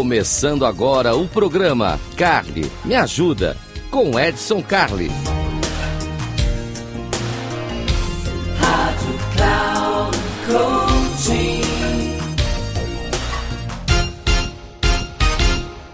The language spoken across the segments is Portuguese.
Começando agora o programa Carly Me Ajuda com Edson Carli. Rádio Cloud Coaching.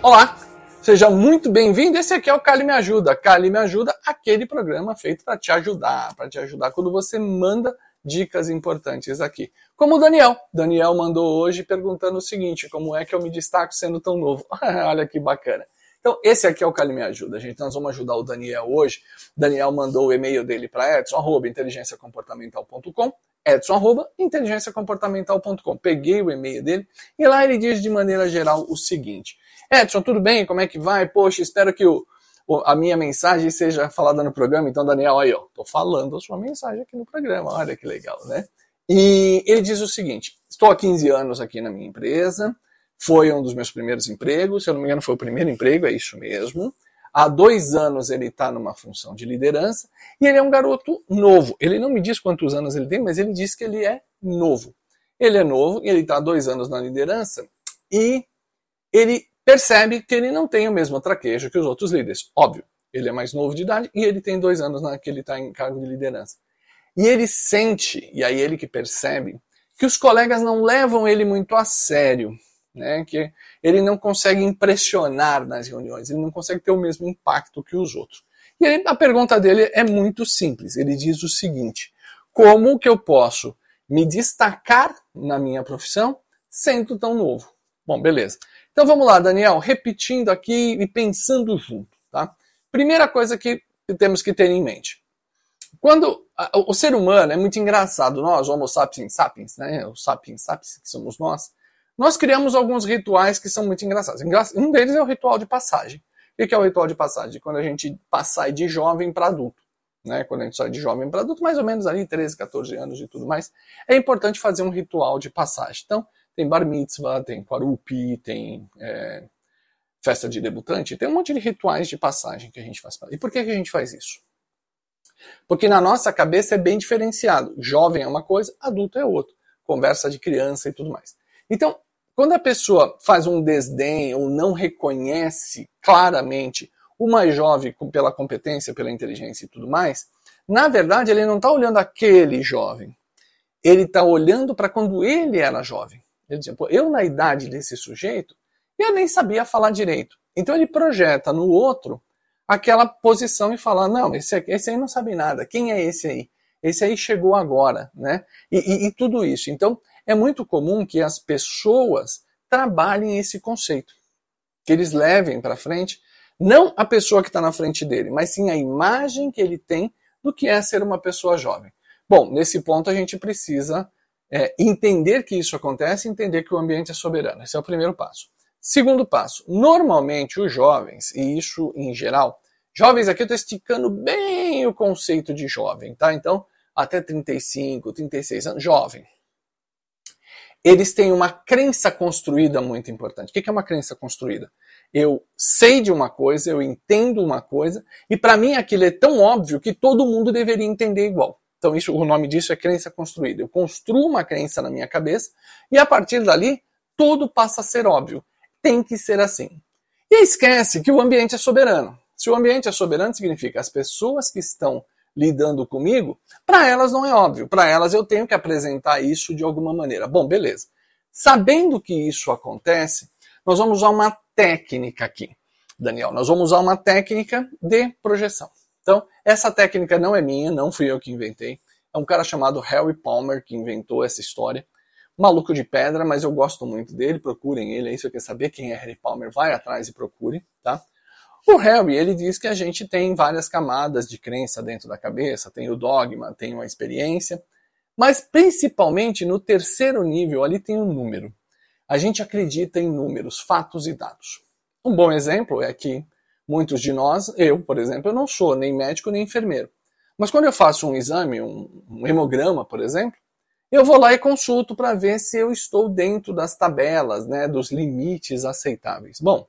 Olá, seja muito bem-vindo. Esse aqui é o Cali Me Ajuda. Cali Me Ajuda, aquele programa feito para te ajudar, para te ajudar quando você manda dicas importantes aqui. Como o Daniel. Daniel mandou hoje perguntando o seguinte: como é que eu me destaco sendo tão novo? Olha que bacana. Então, esse aqui é o Cali Me Ajuda, gente. Nós vamos ajudar o Daniel hoje. Daniel mandou o e-mail dele para edson, arroba, inteligenciacomportamental.com, edson, arroba, inteligenciacomportamental.com. Peguei o e-mail dele e lá ele diz de maneira geral o seguinte. Edson, tudo bem? Como é que vai? Poxa, espero que o, a minha mensagem seja falada no programa. Então, Daniel, aí, ó, tô falando a sua mensagem aqui no programa. Olha que legal, né? E ele diz o seguinte: estou há 15 anos aqui na minha empresa, foi um dos meus primeiros empregos, se eu não me engano, foi o primeiro emprego, é isso mesmo. Há dois anos ele está numa função de liderança e ele é um garoto novo. Ele não me diz quantos anos ele tem, mas ele diz que ele é novo. Ele é novo e ele está há dois anos na liderança e ele percebe que ele não tem o mesmo traquejo que os outros líderes. Óbvio, ele é mais novo de idade e ele tem dois anos na que ele está em cargo de liderança. E ele sente, e aí ele que percebe, que os colegas não levam ele muito a sério, né? que ele não consegue impressionar nas reuniões, ele não consegue ter o mesmo impacto que os outros. E aí, a pergunta dele é muito simples. Ele diz o seguinte: como que eu posso me destacar na minha profissão sendo tão novo? Bom, beleza. Então vamos lá, Daniel, repetindo aqui e pensando junto, tá? Primeira coisa que temos que ter em mente. Quando o ser humano é muito engraçado, nós, Homo sapiens sapiens, né? Os sapiens sapiens que somos nós, nós criamos alguns rituais que são muito engraçados. Um deles é o ritual de passagem. O que é o ritual de passagem? Quando a gente sai de jovem para adulto. Né? Quando a gente sai de jovem para adulto, mais ou menos ali 13, 14 anos e tudo mais, é importante fazer um ritual de passagem. Então, tem bar mitzvah, tem quarupi, tem é, festa de debutante, tem um monte de rituais de passagem que a gente faz. E por que, que a gente faz isso? Porque na nossa cabeça é bem diferenciado. Jovem é uma coisa, adulto é outra. Conversa de criança e tudo mais. Então, quando a pessoa faz um desdém ou não reconhece claramente o mais jovem pela competência, pela inteligência e tudo mais, na verdade ele não está olhando aquele jovem. Ele está olhando para quando ele era jovem. Ele dizia, Pô, eu na idade desse sujeito, eu nem sabia falar direito. Então ele projeta no outro aquela posição e fala, não, esse, esse aí não sabe nada. Quem é esse aí? Esse aí chegou agora, né? E, e, e tudo isso. Então é muito comum que as pessoas trabalhem esse conceito, que eles levem para frente não a pessoa que está na frente dele, mas sim a imagem que ele tem do que é ser uma pessoa jovem. Bom, nesse ponto a gente precisa é, entender que isso acontece, entender que o ambiente é soberano. Esse é o primeiro passo. Segundo passo, normalmente os jovens, e isso em geral, jovens aqui eu estou esticando bem o conceito de jovem, tá? Então, até 35, 36 anos, jovem. Eles têm uma crença construída muito importante. O que é uma crença construída? Eu sei de uma coisa, eu entendo uma coisa, e para mim aquilo é tão óbvio que todo mundo deveria entender igual. Então, isso, o nome disso é crença construída. Eu construo uma crença na minha cabeça e a partir dali tudo passa a ser óbvio. Tem que ser assim. E esquece que o ambiente é soberano. Se o ambiente é soberano, significa as pessoas que estão lidando comigo, para elas não é óbvio. Para elas eu tenho que apresentar isso de alguma maneira. Bom, beleza. Sabendo que isso acontece, nós vamos usar uma técnica aqui, Daniel. Nós vamos usar uma técnica de projeção. Então, essa técnica não é minha, não fui eu que inventei. É um cara chamado Harry Palmer que inventou essa história. Maluco de pedra, mas eu gosto muito dele, procurem ele aí, se você quer saber quem é Harry Palmer, vai atrás e procure, tá? O Harry, ele diz que a gente tem várias camadas de crença dentro da cabeça, tem o dogma, tem uma experiência, mas principalmente no terceiro nível ali tem um número. A gente acredita em números, fatos e dados. Um bom exemplo é que Muitos de nós, eu, por exemplo, eu não sou nem médico nem enfermeiro. Mas quando eu faço um exame, um, um hemograma, por exemplo, eu vou lá e consulto para ver se eu estou dentro das tabelas, né, dos limites aceitáveis. Bom,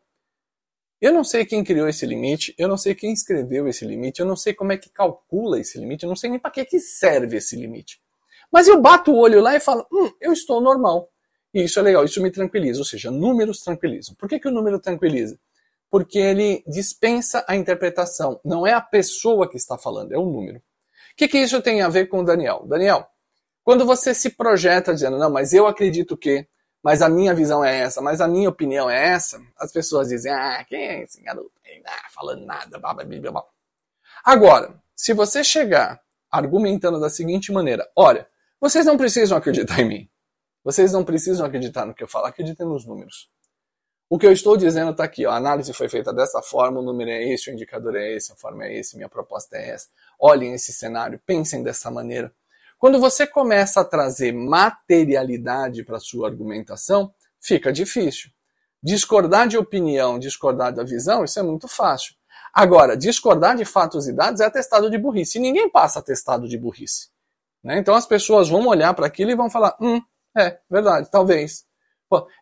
eu não sei quem criou esse limite, eu não sei quem escreveu esse limite, eu não sei como é que calcula esse limite, eu não sei nem para que, que serve esse limite. Mas eu bato o olho lá e falo, hum, eu estou normal. E isso é legal, isso me tranquiliza, ou seja, números tranquilizam. Por que, que o número tranquiliza? Porque ele dispensa a interpretação. Não é a pessoa que está falando, é o número. O que, que isso tem a ver com o Daniel? Daniel, quando você se projeta dizendo, não, mas eu acredito que, mas a minha visão é essa, mas a minha opinião é essa, as pessoas dizem, ah, quem é esse garoto? Ah, falando nada, blá, blá, blá, blá. Agora, se você chegar argumentando da seguinte maneira, olha, vocês não precisam acreditar em mim. Vocês não precisam acreditar no que eu falo, acreditem nos números. O que eu estou dizendo está aqui, ó, a análise foi feita dessa forma, o número é esse, o indicador é esse, a forma é esse, minha proposta é essa. Olhem esse cenário, pensem dessa maneira. Quando você começa a trazer materialidade para sua argumentação, fica difícil. Discordar de opinião, discordar da visão, isso é muito fácil. Agora, discordar de fatos e dados é atestado de burrice. E ninguém passa atestado de burrice. Né? Então as pessoas vão olhar para aquilo e vão falar: hum, é, verdade, talvez.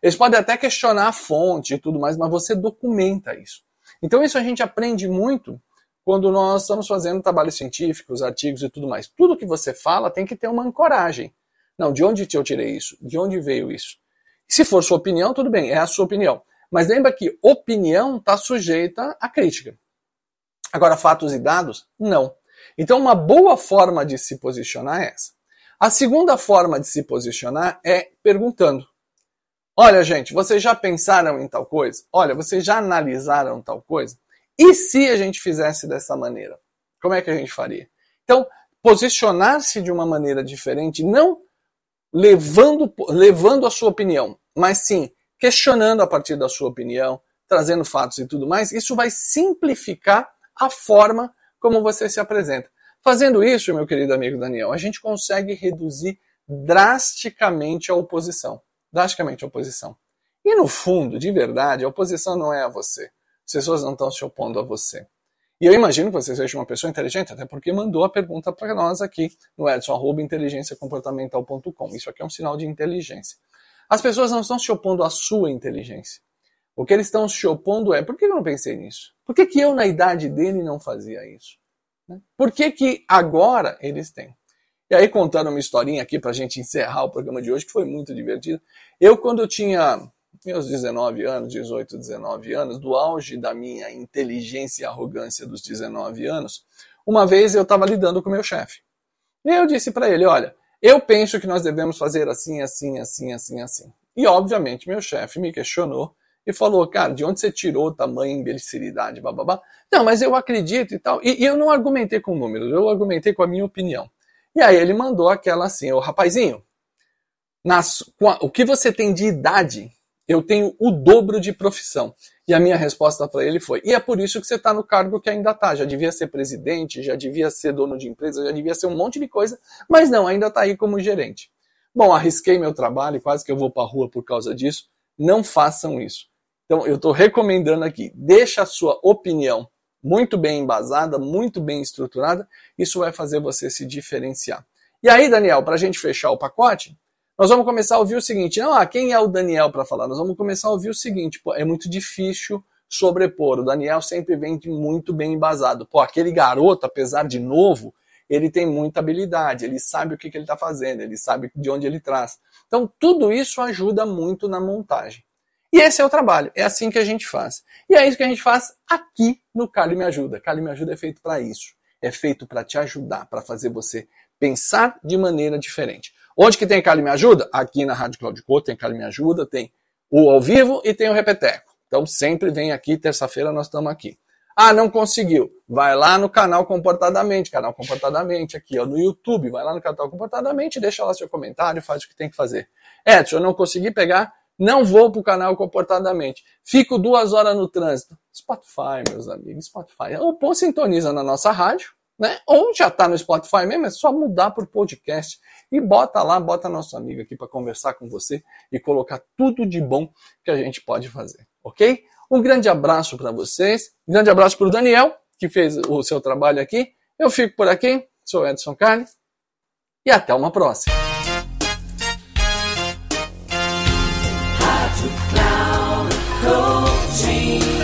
Eles podem até questionar a fonte e tudo mais, mas você documenta isso. Então isso a gente aprende muito quando nós estamos fazendo trabalhos científicos, artigos e tudo mais. Tudo que você fala tem que ter uma ancoragem. Não, de onde eu tirei isso? De onde veio isso? Se for sua opinião, tudo bem, é a sua opinião. Mas lembra que opinião está sujeita à crítica. Agora, fatos e dados, não. Então, uma boa forma de se posicionar é essa. A segunda forma de se posicionar é perguntando. Olha, gente, vocês já pensaram em tal coisa? Olha, vocês já analisaram tal coisa? E se a gente fizesse dessa maneira? Como é que a gente faria? Então, posicionar-se de uma maneira diferente, não levando, levando a sua opinião, mas sim questionando a partir da sua opinião, trazendo fatos e tudo mais, isso vai simplificar a forma como você se apresenta. Fazendo isso, meu querido amigo Daniel, a gente consegue reduzir drasticamente a oposição. Drasticamente a oposição. E no fundo, de verdade, a oposição não é a você. As pessoas não estão se opondo a você. E eu imagino que você seja uma pessoa inteligente, até porque mandou a pergunta para nós aqui no edson.inteligenciacomportamental.com. Isso aqui é um sinal de inteligência. As pessoas não estão se opondo à sua inteligência. O que eles estão se opondo é, por que eu não pensei nisso? Por que, que eu, na idade dele, não fazia isso? Né? Por que, que agora eles têm? E aí, contando uma historinha aqui para a gente encerrar o programa de hoje, que foi muito divertido. Eu, quando eu tinha meus 19 anos, 18, 19 anos, do auge da minha inteligência e arrogância dos 19 anos, uma vez eu estava lidando com meu chefe. E eu disse para ele: Olha, eu penso que nós devemos fazer assim, assim, assim, assim, assim. E, obviamente, meu chefe me questionou e falou, cara, de onde você tirou tamanha imbecilidade, bababá? Não, mas eu acredito e tal. E, e, eu não argumentei com números, eu argumentei com a minha opinião. E aí ele mandou aquela assim, ô rapazinho, nas, o que você tem de idade, eu tenho o dobro de profissão. E a minha resposta para ele foi: e é por isso que você está no cargo que ainda está. Já devia ser presidente, já devia ser dono de empresa, já devia ser um monte de coisa, mas não, ainda está aí como gerente. Bom, arrisquei meu trabalho, quase que eu vou para a rua por causa disso. Não façam isso. Então, eu estou recomendando aqui, deixa a sua opinião muito bem embasada, muito bem estruturada, isso vai fazer você se diferenciar. E aí, Daniel, para a gente fechar o pacote, nós vamos começar a ouvir o seguinte: não, ah, quem é o Daniel para falar? Nós vamos começar a ouvir o seguinte: pô, é muito difícil sobrepor. O Daniel sempre vem muito bem embasado. Pô, aquele garoto, apesar de novo, ele tem muita habilidade, ele sabe o que, que ele está fazendo, ele sabe de onde ele traz. Então, tudo isso ajuda muito na montagem. E esse é o trabalho, é assim que a gente faz. E é isso que a gente faz aqui no Cali Me Ajuda. Cali Me Ajuda é feito para isso. É feito para te ajudar, para fazer você pensar de maneira diferente. Onde que tem Cali Me Ajuda? Aqui na Rádio Cláudio Couto tem Cali Me Ajuda, tem o ao vivo e tem o repeteco. Então sempre vem aqui, terça-feira nós estamos aqui. Ah, não conseguiu. Vai lá no canal Comportadamente, canal Comportadamente aqui, ó, no YouTube. Vai lá no canal Comportadamente, deixa lá seu comentário, faz o que tem que fazer. Edson, eu não consegui pegar não vou para o canal comportadamente. Fico duas horas no trânsito. Spotify, meus amigos, Spotify. Ou pô, sintoniza na nossa rádio, né? Ou já está no Spotify mesmo, é só mudar para o podcast e bota lá, bota nosso amigo aqui para conversar com você e colocar tudo de bom que a gente pode fazer, ok? Um grande abraço para vocês, um grande abraço para o Daniel, que fez o seu trabalho aqui. Eu fico por aqui, sou Edson Carli e até uma próxima.